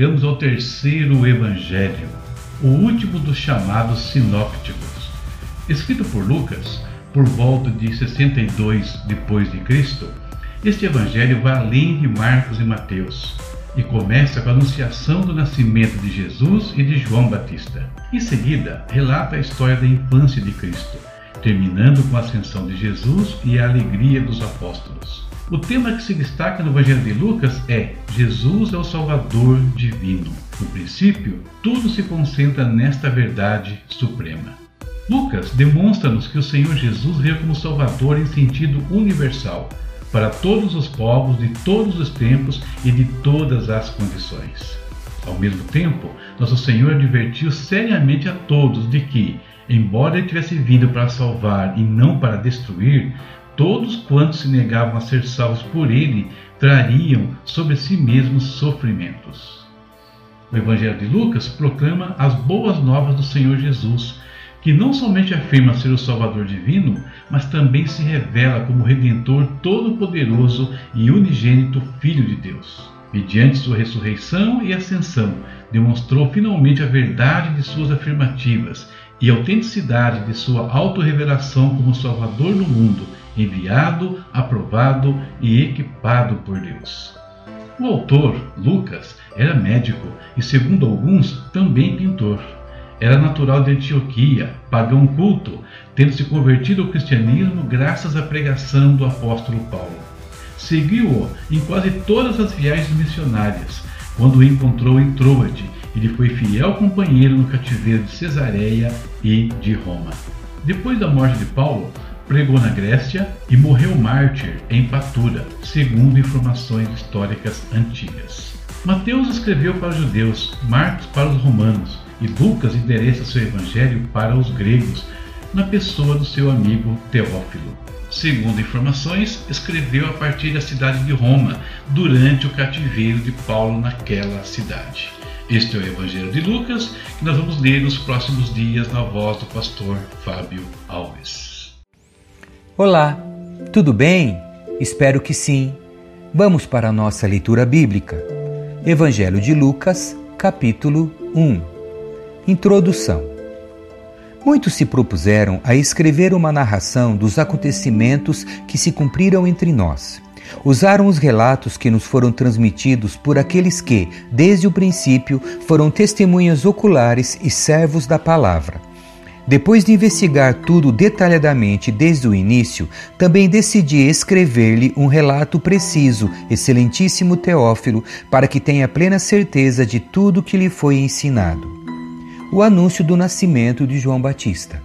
chegamos ao terceiro evangelho, o último dos chamados sinópticos. Escrito por Lucas, por volta de 62 depois de Cristo, este evangelho vai além de Marcos e Mateus e começa com a anunciação do nascimento de Jesus e de João Batista. Em seguida, relata a história da infância de Cristo, terminando com a ascensão de Jesus e a alegria dos apóstolos. O tema que se destaca no Evangelho de Lucas é Jesus é o Salvador divino. No princípio, tudo se concentra nesta verdade suprema. Lucas demonstra-nos que o Senhor Jesus veio como Salvador em sentido universal, para todos os povos de todos os tempos e de todas as condições. Ao mesmo tempo, nosso Senhor advertiu seriamente a todos de que, embora ele tivesse vindo para salvar e não para destruir, todos quantos se negavam a ser salvos por ele trariam sobre si mesmos sofrimentos. O Evangelho de Lucas proclama as boas novas do Senhor Jesus, que não somente afirma ser o Salvador divino, mas também se revela como Redentor todo-poderoso e unigênito Filho de Deus. Mediante sua ressurreição e ascensão, demonstrou finalmente a verdade de suas afirmativas e a autenticidade de sua autorrevelação como Salvador no mundo enviado, aprovado e equipado por Deus. O autor, Lucas, era médico e, segundo alguns, também pintor. Era natural de Antioquia, pagão culto, tendo se convertido ao cristianismo graças à pregação do apóstolo Paulo. Seguiu-o em quase todas as viagens missionárias, quando o encontrou em Troade, ele foi fiel companheiro no cativeiro de Cesareia e de Roma. Depois da morte de Paulo, pregou na Grécia e morreu mártir em Patura, segundo informações históricas antigas. Mateus escreveu para os judeus, Marcos para os romanos e Lucas endereça seu evangelho para os gregos, na pessoa do seu amigo Teófilo. Segundo informações, escreveu a partir da cidade de Roma, durante o cativeiro de Paulo naquela cidade. Este é o Evangelho de Lucas, que nós vamos ler nos próximos dias na voz do pastor Fábio Alves. Olá, tudo bem? Espero que sim. Vamos para a nossa leitura bíblica. Evangelho de Lucas, capítulo 1. Introdução. Muitos se propuseram a escrever uma narração dos acontecimentos que se cumpriram entre nós. Usaram os relatos que nos foram transmitidos por aqueles que, desde o princípio, foram testemunhas oculares e servos da palavra. Depois de investigar tudo detalhadamente desde o início, também decidi escrever-lhe um relato preciso, excelentíssimo Teófilo, para que tenha plena certeza de tudo que lhe foi ensinado. O anúncio do nascimento de João Batista.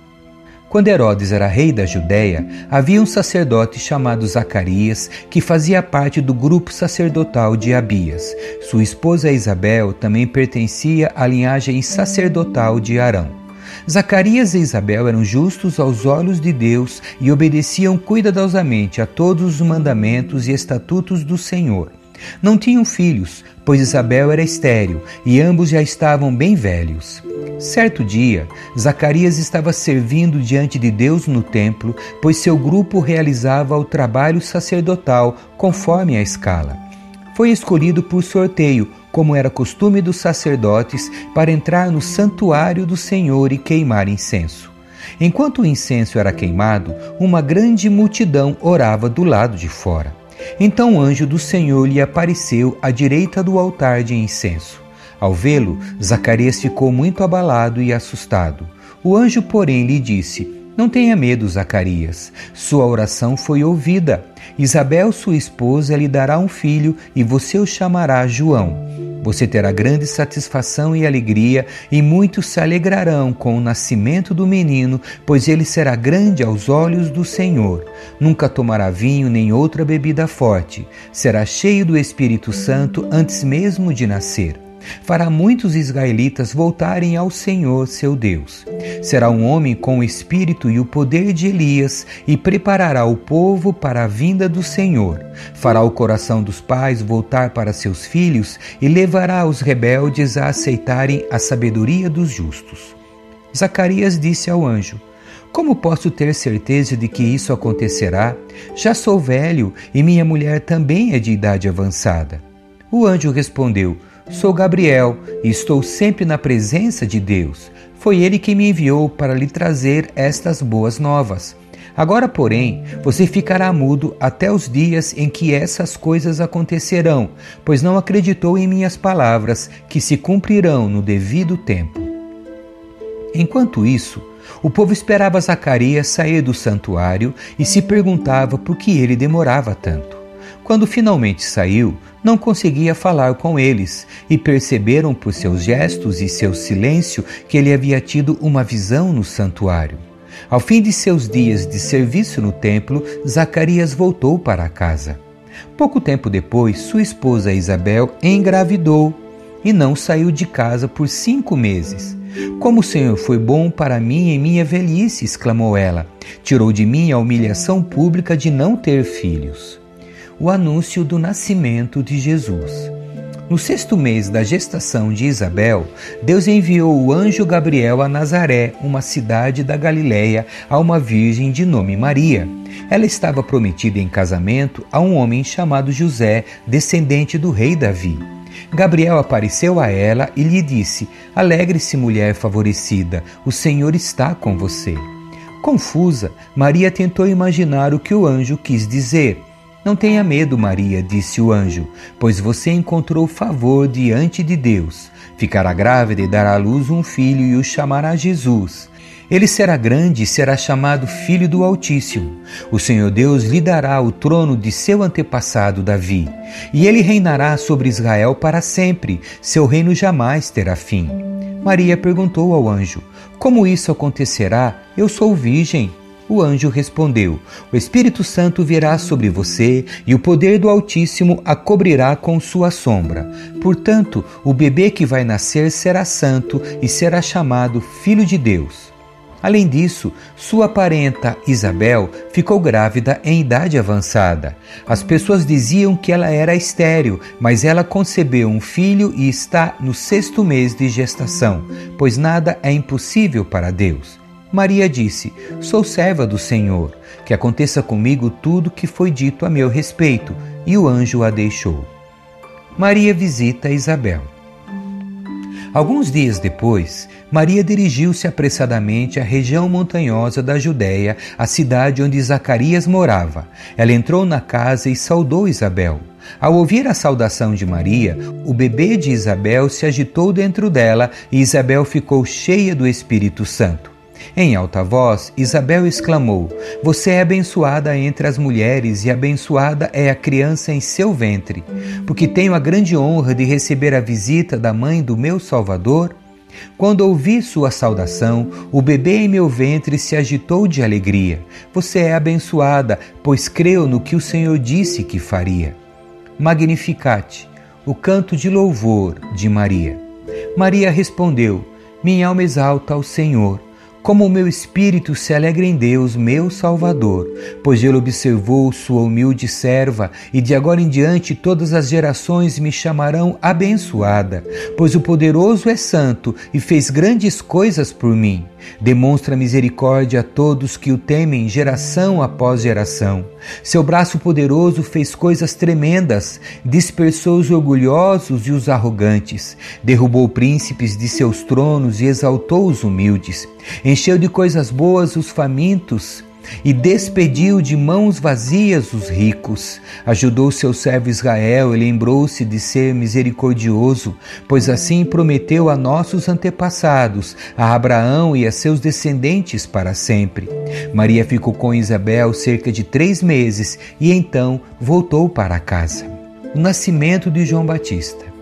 Quando Herodes era rei da Judéia, havia um sacerdote chamado Zacarias que fazia parte do grupo sacerdotal de Abias. Sua esposa Isabel também pertencia à linhagem sacerdotal de Arão. Zacarias e Isabel eram justos aos olhos de Deus e obedeciam cuidadosamente a todos os mandamentos e estatutos do Senhor. Não tinham filhos, pois Isabel era estéril e ambos já estavam bem velhos. Certo dia, Zacarias estava servindo diante de Deus no templo, pois seu grupo realizava o trabalho sacerdotal conforme a escala. Foi escolhido por sorteio como era costume dos sacerdotes, para entrar no santuário do Senhor e queimar incenso. Enquanto o incenso era queimado, uma grande multidão orava do lado de fora. Então o anjo do Senhor lhe apareceu à direita do altar de incenso. Ao vê-lo, Zacarias ficou muito abalado e assustado. O anjo, porém, lhe disse: Não tenha medo, Zacarias. Sua oração foi ouvida. Isabel, sua esposa, lhe dará um filho e você o chamará João. Você terá grande satisfação e alegria, e muitos se alegrarão com o nascimento do menino, pois ele será grande aos olhos do Senhor. Nunca tomará vinho nem outra bebida forte. Será cheio do Espírito Santo antes mesmo de nascer fará muitos israelitas voltarem ao Senhor seu Deus. Será um homem com o espírito e o poder de Elias e preparará o povo para a vinda do Senhor. Fará o coração dos pais voltar para seus filhos e levará os rebeldes a aceitarem a sabedoria dos justos. Zacarias disse ao anjo: como posso ter certeza de que isso acontecerá? Já sou velho e minha mulher também é de idade avançada. O anjo respondeu: Sou Gabriel e estou sempre na presença de Deus. Foi ele que me enviou para lhe trazer estas boas novas. Agora, porém, você ficará mudo até os dias em que essas coisas acontecerão, pois não acreditou em minhas palavras, que se cumprirão no devido tempo. Enquanto isso, o povo esperava Zacarias sair do santuário e se perguntava por que ele demorava tanto. Quando finalmente saiu, não conseguia falar com eles e perceberam por seus gestos e seu silêncio que ele havia tido uma visão no santuário. Ao fim de seus dias de serviço no templo, Zacarias voltou para casa. Pouco tempo depois, sua esposa Isabel engravidou e não saiu de casa por cinco meses. Como o Senhor foi bom para mim em minha velhice, exclamou ela. Tirou de mim a humilhação pública de não ter filhos. O anúncio do nascimento de Jesus. No sexto mês da gestação de Isabel, Deus enviou o anjo Gabriel a Nazaré, uma cidade da Galiléia, a uma virgem de nome Maria. Ela estava prometida em casamento a um homem chamado José, descendente do rei Davi. Gabriel apareceu a ela e lhe disse: Alegre-se, mulher favorecida, o Senhor está com você. Confusa, Maria tentou imaginar o que o anjo quis dizer. Não tenha medo, Maria, disse o anjo, pois você encontrou favor diante de Deus. Ficará grávida e dará à luz um filho e o chamará Jesus. Ele será grande e será chamado Filho do Altíssimo. O Senhor Deus lhe dará o trono de seu antepassado Davi, e ele reinará sobre Israel para sempre. Seu reino jamais terá fim. Maria perguntou ao anjo: Como isso acontecerá? Eu sou virgem. O anjo respondeu: O Espírito Santo virá sobre você e o poder do Altíssimo a cobrirá com sua sombra. Portanto, o bebê que vai nascer será santo e será chamado Filho de Deus. Além disso, sua parenta Isabel ficou grávida em idade avançada. As pessoas diziam que ela era estéril, mas ela concebeu um filho e está no sexto mês de gestação, pois nada é impossível para Deus. Maria disse: Sou serva do Senhor, que aconteça comigo tudo que foi dito a meu respeito. E o anjo a deixou. Maria visita Isabel. Alguns dias depois, Maria dirigiu-se apressadamente à região montanhosa da Judéia, a cidade onde Zacarias morava. Ela entrou na casa e saudou Isabel. Ao ouvir a saudação de Maria, o bebê de Isabel se agitou dentro dela e Isabel ficou cheia do Espírito Santo. Em alta voz, Isabel exclamou: Você é abençoada entre as mulheres, e abençoada é a criança em seu ventre, porque tenho a grande honra de receber a visita da mãe do meu Salvador. Quando ouvi sua saudação, o bebê em meu ventre se agitou de alegria. Você é abençoada, pois creu no que o Senhor disse que faria. Magnificat, o canto de louvor de Maria. Maria respondeu: Minha alma exalta ao Senhor como o meu espírito se alegra em Deus, meu Salvador, pois ele observou sua humilde serva, e de agora em diante todas as gerações me chamarão abençoada, pois o poderoso é santo e fez grandes coisas por mim. Demonstra misericórdia a todos que o temem, geração após geração. Seu braço poderoso fez coisas tremendas, dispersou os orgulhosos e os arrogantes, derrubou príncipes de seus tronos e exaltou os humildes, encheu de coisas boas os famintos e despediu de mãos vazias os ricos. Ajudou seu servo Israel e lembrou-se de ser misericordioso, pois assim prometeu a nossos antepassados, a Abraão e a seus descendentes para sempre. Maria ficou com Isabel cerca de três meses e então voltou para casa. O nascimento de João Batista.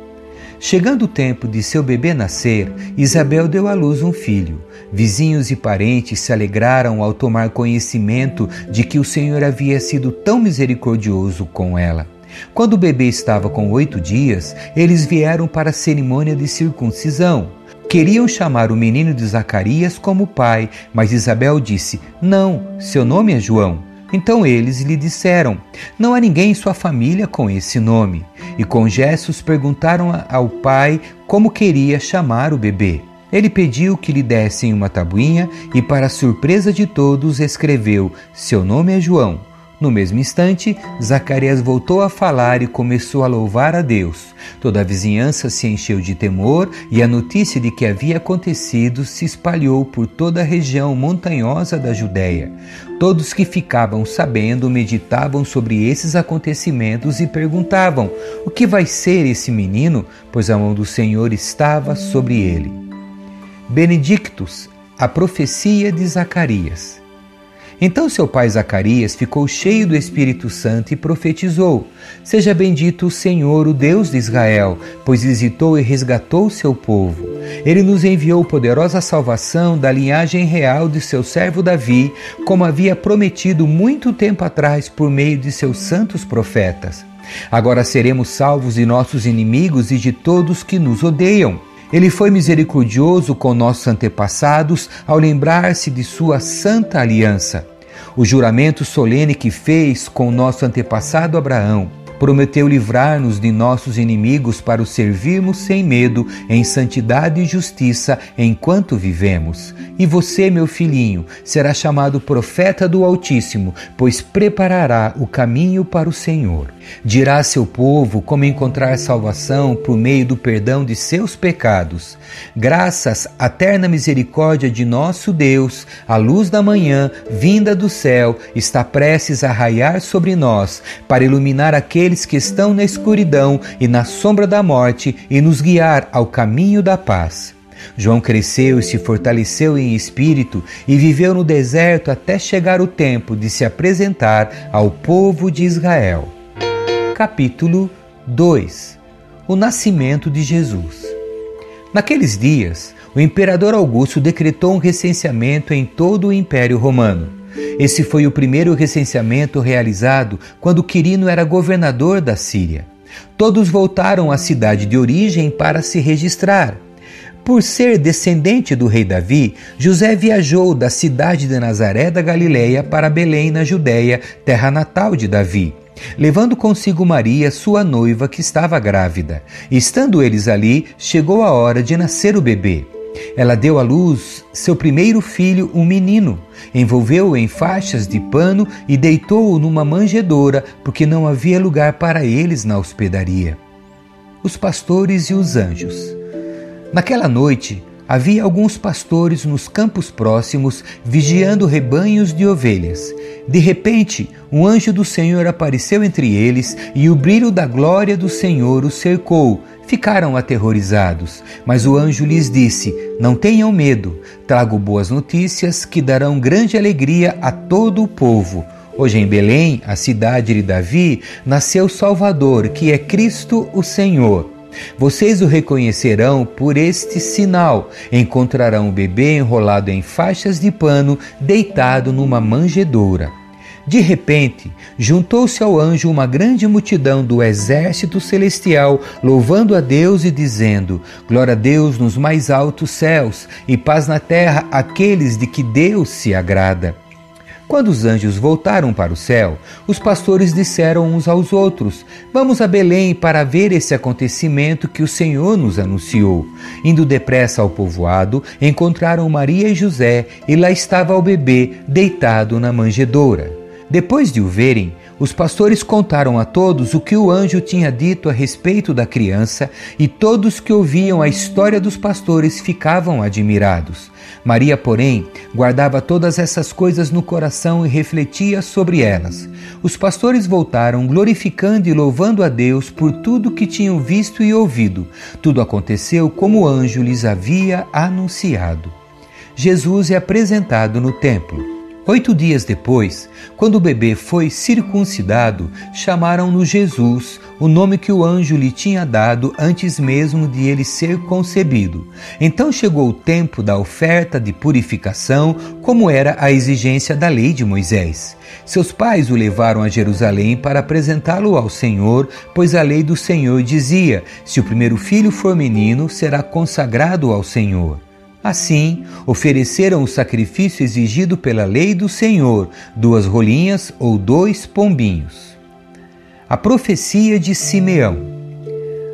Chegando o tempo de seu bebê nascer, Isabel deu à luz um filho. Vizinhos e parentes se alegraram ao tomar conhecimento de que o Senhor havia sido tão misericordioso com ela. Quando o bebê estava com oito dias, eles vieram para a cerimônia de circuncisão. Queriam chamar o menino de Zacarias como pai, mas Isabel disse: Não, seu nome é João. Então eles lhe disseram: Não há ninguém em sua família com esse nome. E com gestos perguntaram ao pai como queria chamar o bebê. Ele pediu que lhe dessem uma tabuinha e, para surpresa de todos, escreveu: Seu nome é João. No mesmo instante, Zacarias voltou a falar e começou a louvar a Deus. Toda a vizinhança se encheu de temor e a notícia de que havia acontecido se espalhou por toda a região montanhosa da Judéia. Todos que ficavam sabendo meditavam sobre esses acontecimentos e perguntavam: O que vai ser esse menino? Pois a mão do Senhor estava sobre ele. Benedictus, a profecia de Zacarias. Então seu pai Zacarias ficou cheio do Espírito Santo e profetizou: Seja bendito o Senhor, o Deus de Israel, pois visitou e resgatou seu povo. Ele nos enviou poderosa salvação da linhagem real de seu servo Davi, como havia prometido muito tempo atrás por meio de seus santos profetas. Agora seremos salvos de nossos inimigos e de todos que nos odeiam. Ele foi misericordioso com nossos antepassados ao lembrar-se de sua santa aliança, o juramento solene que fez com nosso antepassado Abraão prometeu livrar-nos de nossos inimigos para o servirmos sem medo, em santidade e justiça, enquanto vivemos. E você, meu filhinho, será chamado profeta do Altíssimo, pois preparará o caminho para o Senhor. Dirá a seu povo como encontrar salvação por meio do perdão de seus pecados. Graças à terna misericórdia de nosso Deus, a luz da manhã, vinda do céu, está prestes a raiar sobre nós, para iluminar aqueles aqueles que estão na escuridão e na sombra da morte e nos guiar ao caminho da paz. João cresceu e se fortaleceu em espírito e viveu no deserto até chegar o tempo de se apresentar ao povo de Israel. Capítulo 2 O nascimento de Jesus. Naqueles dias, o imperador Augusto decretou um recenseamento em todo o Império Romano. Esse foi o primeiro recenseamento realizado quando Quirino era governador da Síria. Todos voltaram à cidade de origem para se registrar. Por ser descendente do rei Davi, José viajou da cidade de Nazaré da Galileia para Belém, na Judéia, terra natal de Davi, levando consigo Maria, sua noiva, que estava grávida. Estando eles ali, chegou a hora de nascer o bebê. Ela deu à luz seu primeiro filho, um menino, envolveu-o em faixas de pano e deitou-o numa manjedoura, porque não havia lugar para eles na hospedaria. Os pastores e os anjos. Naquela noite, Havia alguns pastores nos campos próximos vigiando rebanhos de ovelhas. De repente, um anjo do Senhor apareceu entre eles e o brilho da glória do Senhor os cercou. Ficaram aterrorizados, mas o anjo lhes disse: Não tenham medo, trago boas notícias que darão grande alegria a todo o povo. Hoje em Belém, a cidade de Davi, nasceu Salvador, que é Cristo o Senhor. Vocês o reconhecerão por este sinal: encontrarão o bebê enrolado em faixas de pano, deitado numa manjedoura. De repente, juntou-se ao anjo uma grande multidão do exército celestial, louvando a Deus e dizendo: Glória a Deus nos mais altos céus e paz na terra àqueles de que Deus se agrada. Quando os anjos voltaram para o céu, os pastores disseram uns aos outros: Vamos a Belém para ver esse acontecimento que o Senhor nos anunciou. Indo depressa ao povoado, encontraram Maria e José, e lá estava o bebê deitado na manjedoura. Depois de o verem, os pastores contaram a todos o que o anjo tinha dito a respeito da criança, e todos que ouviam a história dos pastores ficavam admirados. Maria, porém, guardava todas essas coisas no coração e refletia sobre elas. Os pastores voltaram, glorificando e louvando a Deus por tudo que tinham visto e ouvido. Tudo aconteceu como o anjo lhes havia anunciado. Jesus é apresentado no templo. Oito dias depois, quando o bebê foi circuncidado, chamaram-no Jesus, o nome que o anjo lhe tinha dado antes mesmo de ele ser concebido. Então chegou o tempo da oferta de purificação, como era a exigência da lei de Moisés. Seus pais o levaram a Jerusalém para apresentá-lo ao Senhor, pois a lei do Senhor dizia: se o primeiro filho for menino, será consagrado ao Senhor. Assim, ofereceram o sacrifício exigido pela lei do Senhor, duas rolinhas ou dois pombinhos. A profecia de Simeão.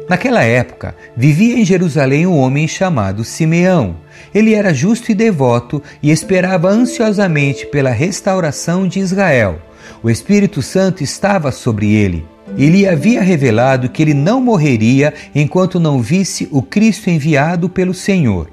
Naquela época, vivia em Jerusalém um homem chamado Simeão. Ele era justo e devoto e esperava ansiosamente pela restauração de Israel. O Espírito Santo estava sobre ele. Ele havia revelado que ele não morreria enquanto não visse o Cristo enviado pelo Senhor.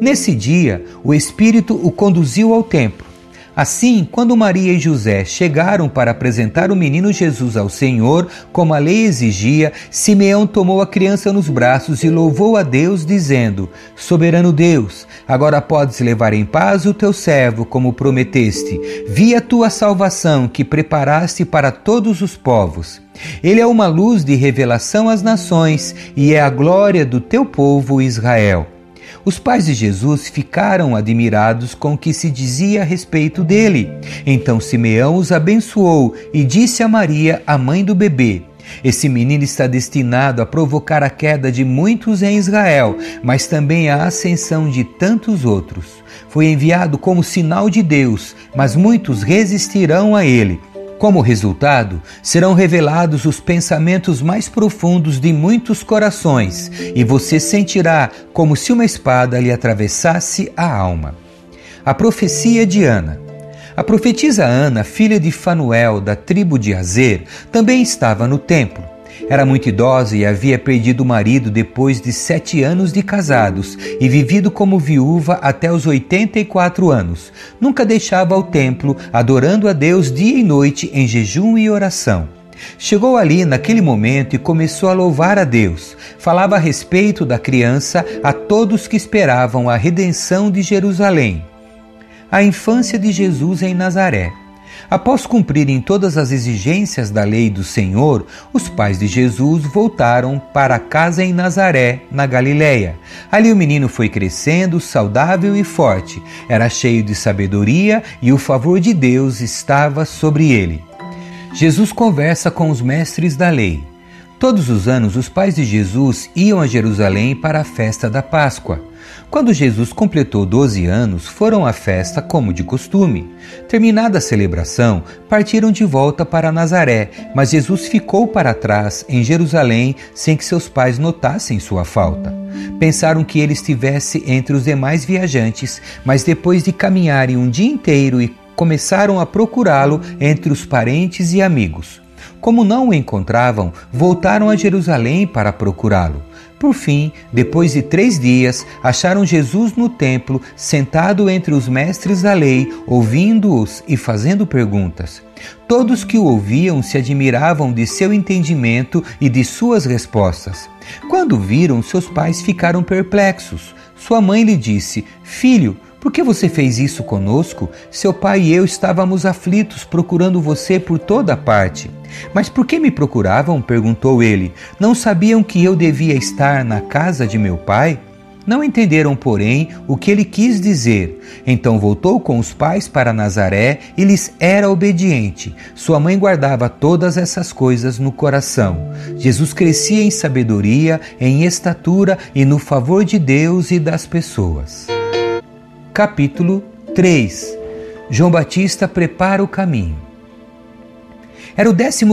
Nesse dia, o Espírito o conduziu ao templo. Assim, quando Maria e José chegaram para apresentar o menino Jesus ao Senhor, como a lei exigia, Simeão tomou a criança nos braços e louvou a Deus, dizendo: Soberano Deus, agora podes levar em paz o teu servo, como prometeste. Vi a tua salvação que preparaste para todos os povos. Ele é uma luz de revelação às nações e é a glória do teu povo Israel. Os pais de Jesus ficaram admirados com o que se dizia a respeito dele. Então Simeão os abençoou e disse a Maria, a mãe do bebê: esse menino está destinado a provocar a queda de muitos em Israel, mas também a ascensão de tantos outros. Foi enviado como sinal de Deus, mas muitos resistirão a ele. Como resultado, serão revelados os pensamentos mais profundos de muitos corações, e você sentirá como se uma espada lhe atravessasse a alma. A profecia de Ana. A profetisa Ana, filha de Fanuel, da tribo de Azer, também estava no templo. Era muito idosa e havia perdido o marido depois de sete anos de casados e vivido como viúva até os 84 anos. Nunca deixava o templo, adorando a Deus dia e noite em jejum e oração. Chegou ali naquele momento e começou a louvar a Deus. Falava a respeito da criança a todos que esperavam a redenção de Jerusalém. A infância de Jesus em Nazaré. Após cumprirem todas as exigências da lei do Senhor, os pais de Jesus voltaram para casa em Nazaré, na Galiléia. Ali o menino foi crescendo, saudável e forte. Era cheio de sabedoria e o favor de Deus estava sobre ele. Jesus conversa com os mestres da lei. Todos os anos, os pais de Jesus iam a Jerusalém para a festa da Páscoa. Quando Jesus completou 12 anos, foram à festa como de costume. Terminada a celebração, partiram de volta para Nazaré, mas Jesus ficou para trás em Jerusalém sem que seus pais notassem sua falta. Pensaram que ele estivesse entre os demais viajantes, mas depois de caminharem um dia inteiro e começaram a procurá-lo entre os parentes e amigos. Como não o encontravam, voltaram a Jerusalém para procurá-lo. Por fim, depois de três dias, acharam Jesus no templo, sentado entre os mestres da lei, ouvindo-os e fazendo perguntas. Todos que o ouviam se admiravam de seu entendimento e de suas respostas. Quando viram, seus pais ficaram perplexos. Sua mãe lhe disse: Filho, por que você fez isso conosco? Seu pai e eu estávamos aflitos, procurando você por toda parte. Mas por que me procuravam? perguntou ele. Não sabiam que eu devia estar na casa de meu pai? Não entenderam, porém, o que ele quis dizer. Então voltou com os pais para Nazaré e lhes era obediente. Sua mãe guardava todas essas coisas no coração. Jesus crescia em sabedoria, em estatura e no favor de Deus e das pessoas capítulo 3 João Batista prepara o caminho. Era o 15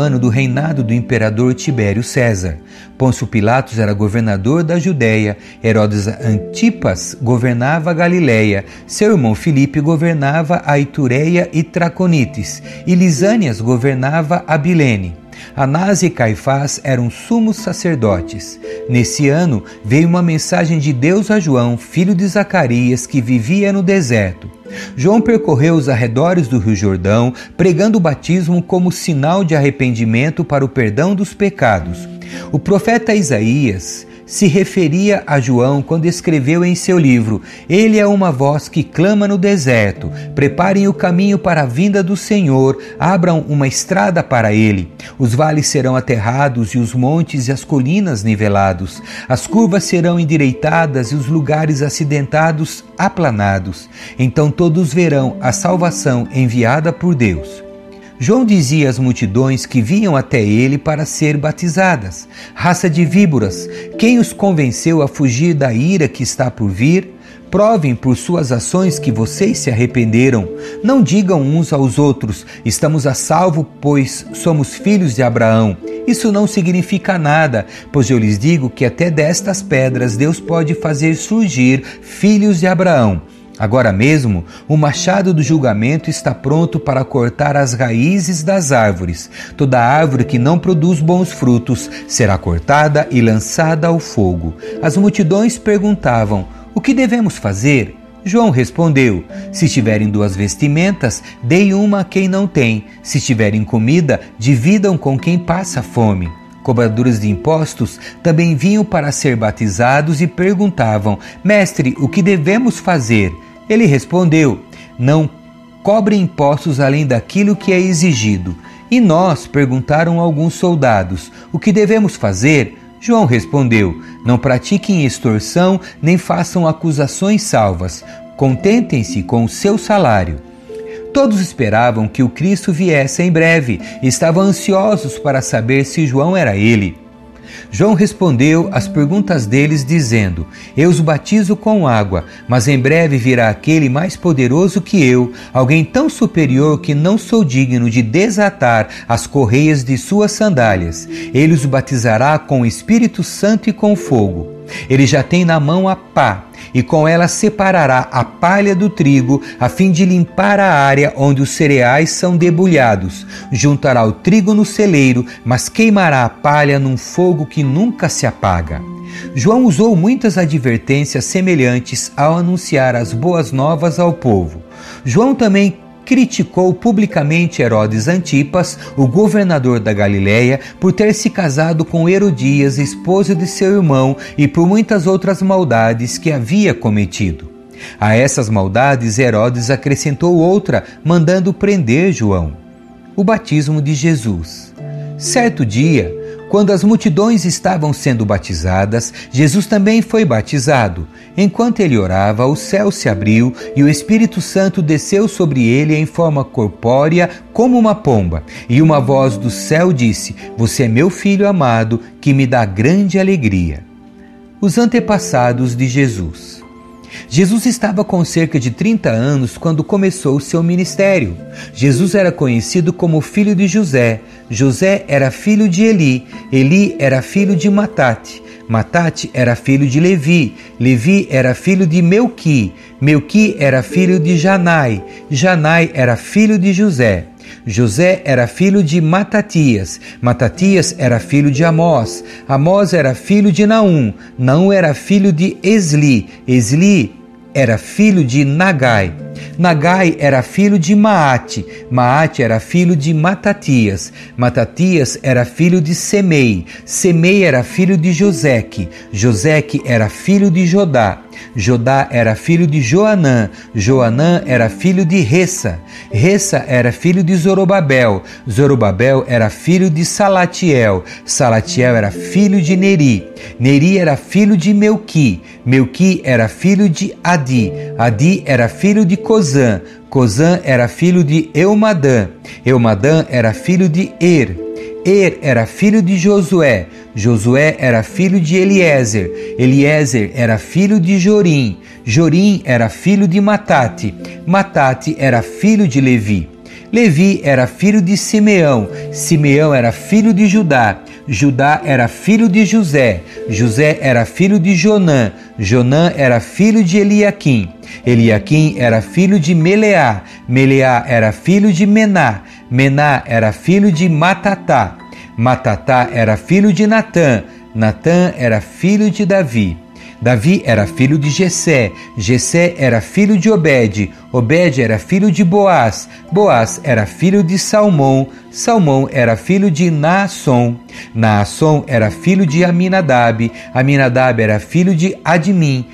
ano do reinado do imperador Tibério César. Pôncio Pilatos era governador da Judéia, Herodes Antipas governava a Galiléia, seu irmão Filipe governava a Itureia e Traconites, e Lisânias governava a Bilene. Anás e Caifás eram sumos sacerdotes. Nesse ano veio uma mensagem de Deus a João, filho de Zacarias, que vivia no deserto. João percorreu os arredores do Rio Jordão, pregando o batismo como sinal de arrependimento para o perdão dos pecados. O profeta Isaías se referia a João quando escreveu em seu livro: Ele é uma voz que clama no deserto, preparem o caminho para a vinda do Senhor, abram uma estrada para ele. Os vales serão aterrados e os montes e as colinas nivelados. As curvas serão endireitadas e os lugares acidentados aplanados. Então todos verão a salvação enviada por Deus. João dizia às multidões que vinham até ele para ser batizadas: Raça de víboras, quem os convenceu a fugir da ira que está por vir? Provem por suas ações que vocês se arrependeram. Não digam uns aos outros: estamos a salvo, pois somos filhos de Abraão. Isso não significa nada, pois eu lhes digo que até destas pedras Deus pode fazer surgir filhos de Abraão. Agora mesmo, o machado do julgamento está pronto para cortar as raízes das árvores. Toda árvore que não produz bons frutos será cortada e lançada ao fogo. As multidões perguntavam: O que devemos fazer? João respondeu: Se tiverem duas vestimentas, dei uma a quem não tem. Se tiverem comida, dividam com quem passa fome. Cobradores de impostos também vinham para ser batizados e perguntavam: Mestre, o que devemos fazer? Ele respondeu: Não cobre impostos além daquilo que é exigido. E nós, perguntaram alguns soldados, o que devemos fazer? João respondeu: Não pratiquem extorsão nem façam acusações salvas. Contentem-se com o seu salário. Todos esperavam que o Cristo viesse em breve estavam ansiosos para saber se João era ele. João respondeu às perguntas deles, dizendo: Eu os batizo com água, mas em breve virá aquele mais poderoso que eu, alguém tão superior que não sou digno de desatar as correias de suas sandálias. Ele os batizará com o Espírito Santo e com fogo. Ele já tem na mão a pá, e com ela separará a palha do trigo, a fim de limpar a área onde os cereais são debulhados. Juntará o trigo no celeiro, mas queimará a palha num fogo que nunca se apaga. João usou muitas advertências semelhantes ao anunciar as boas novas ao povo. João também criticou publicamente Herodes Antipas, o governador da Galiléia, por ter se casado com Herodias, esposa de seu irmão, e por muitas outras maldades que havia cometido. A essas maldades, Herodes acrescentou outra, mandando prender João. O batismo de Jesus. Certo dia, quando as multidões estavam sendo batizadas, Jesus também foi batizado. Enquanto ele orava, o céu se abriu e o Espírito Santo desceu sobre ele em forma corpórea, como uma pomba. E uma voz do céu disse: Você é meu filho amado, que me dá grande alegria. Os antepassados de Jesus. Jesus estava com cerca de 30 anos quando começou o seu ministério. Jesus era conhecido como filho de José. José era filho de Eli. Eli era filho de Matate. Matate era filho de Levi. Levi era filho de Melqui. Melqui era filho de Janai. Janai era filho de José. José era filho de Matatias, Matatias era filho de Amós, Amós era filho de Naum, Naum era filho de Esli, Esli era filho de Nagai. Nagai era filho de Maate, Maate era filho de Matatias, Matatias era filho de Semei, Semei era filho de Joseque, Joseque era filho de Jodá, Jodá era filho de Joanã, Joanã era filho de Ressa, Ressa era filho de Zorobabel, Zorobabel era filho de Salatiel, Salatiel era filho de Neri, Neri era filho de Melqui, Melqui era filho de Adi, Adi era filho de Cozã, Cozã era filho de Eumadã, Eumadã era filho de Er, Er era filho de Josué, Josué era filho de Eliezer, Eliezer era filho de Jorim, Jorim era filho de Matate, Matate era filho de Levi. Levi era filho de Simeão, Simeão era filho de Judá, Judá era filho de José, José era filho de Jonã, Jonã era filho de Eliaquim, Eliaquim era filho de Meleá, Meleá era filho de Mená, Mená era filho de Matatá, Matatá era filho de Natã, Natã era filho de Davi. Davi era filho de Jessé, Jessé era filho de Obed, Obed era filho de Boaz, Boaz era filho de Salmão, Salmão era filho de Naasson, Naasson era filho de Aminadab, Aminadab era filho de Admim,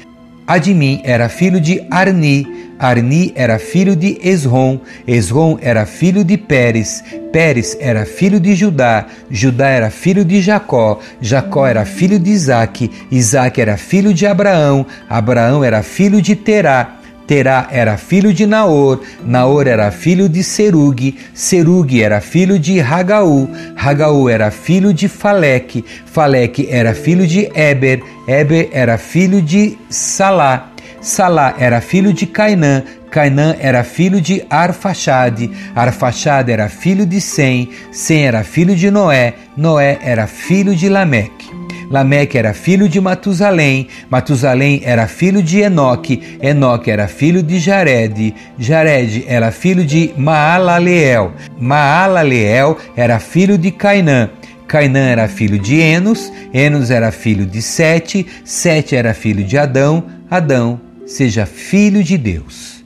Admim era filho de Arni, Arni era filho de Esrom, Esrom era filho de Pérez, Pérez era filho de Judá, Judá era filho de Jacó, Jacó era filho de Isaque, Isaque era filho de Abraão, Abraão era filho de Terá, Terá era filho de Naor, Naor era filho de Serug, Serug era filho de Hagaú, Hagaú era filho de Faleque, Faleque era filho de Eber, Eber era filho de Salá, Salá era filho de Cainã, Cainã era filho de Arfaxade, Arfaxade era filho de Sem, Sem era filho de Noé, Noé era filho de Lameque. Lameque era filho de Matusalém, Matusalém era filho de Enoque, Enoque era filho de Jared, Jared era filho de Maalaleel, Maalaleel era filho de Cainã, Cainã era filho de Enos, Enos era filho de Sete, Sete era filho de Adão, Adão seja filho de Deus.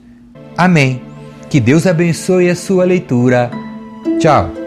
Amém. Que Deus abençoe a sua leitura. Tchau.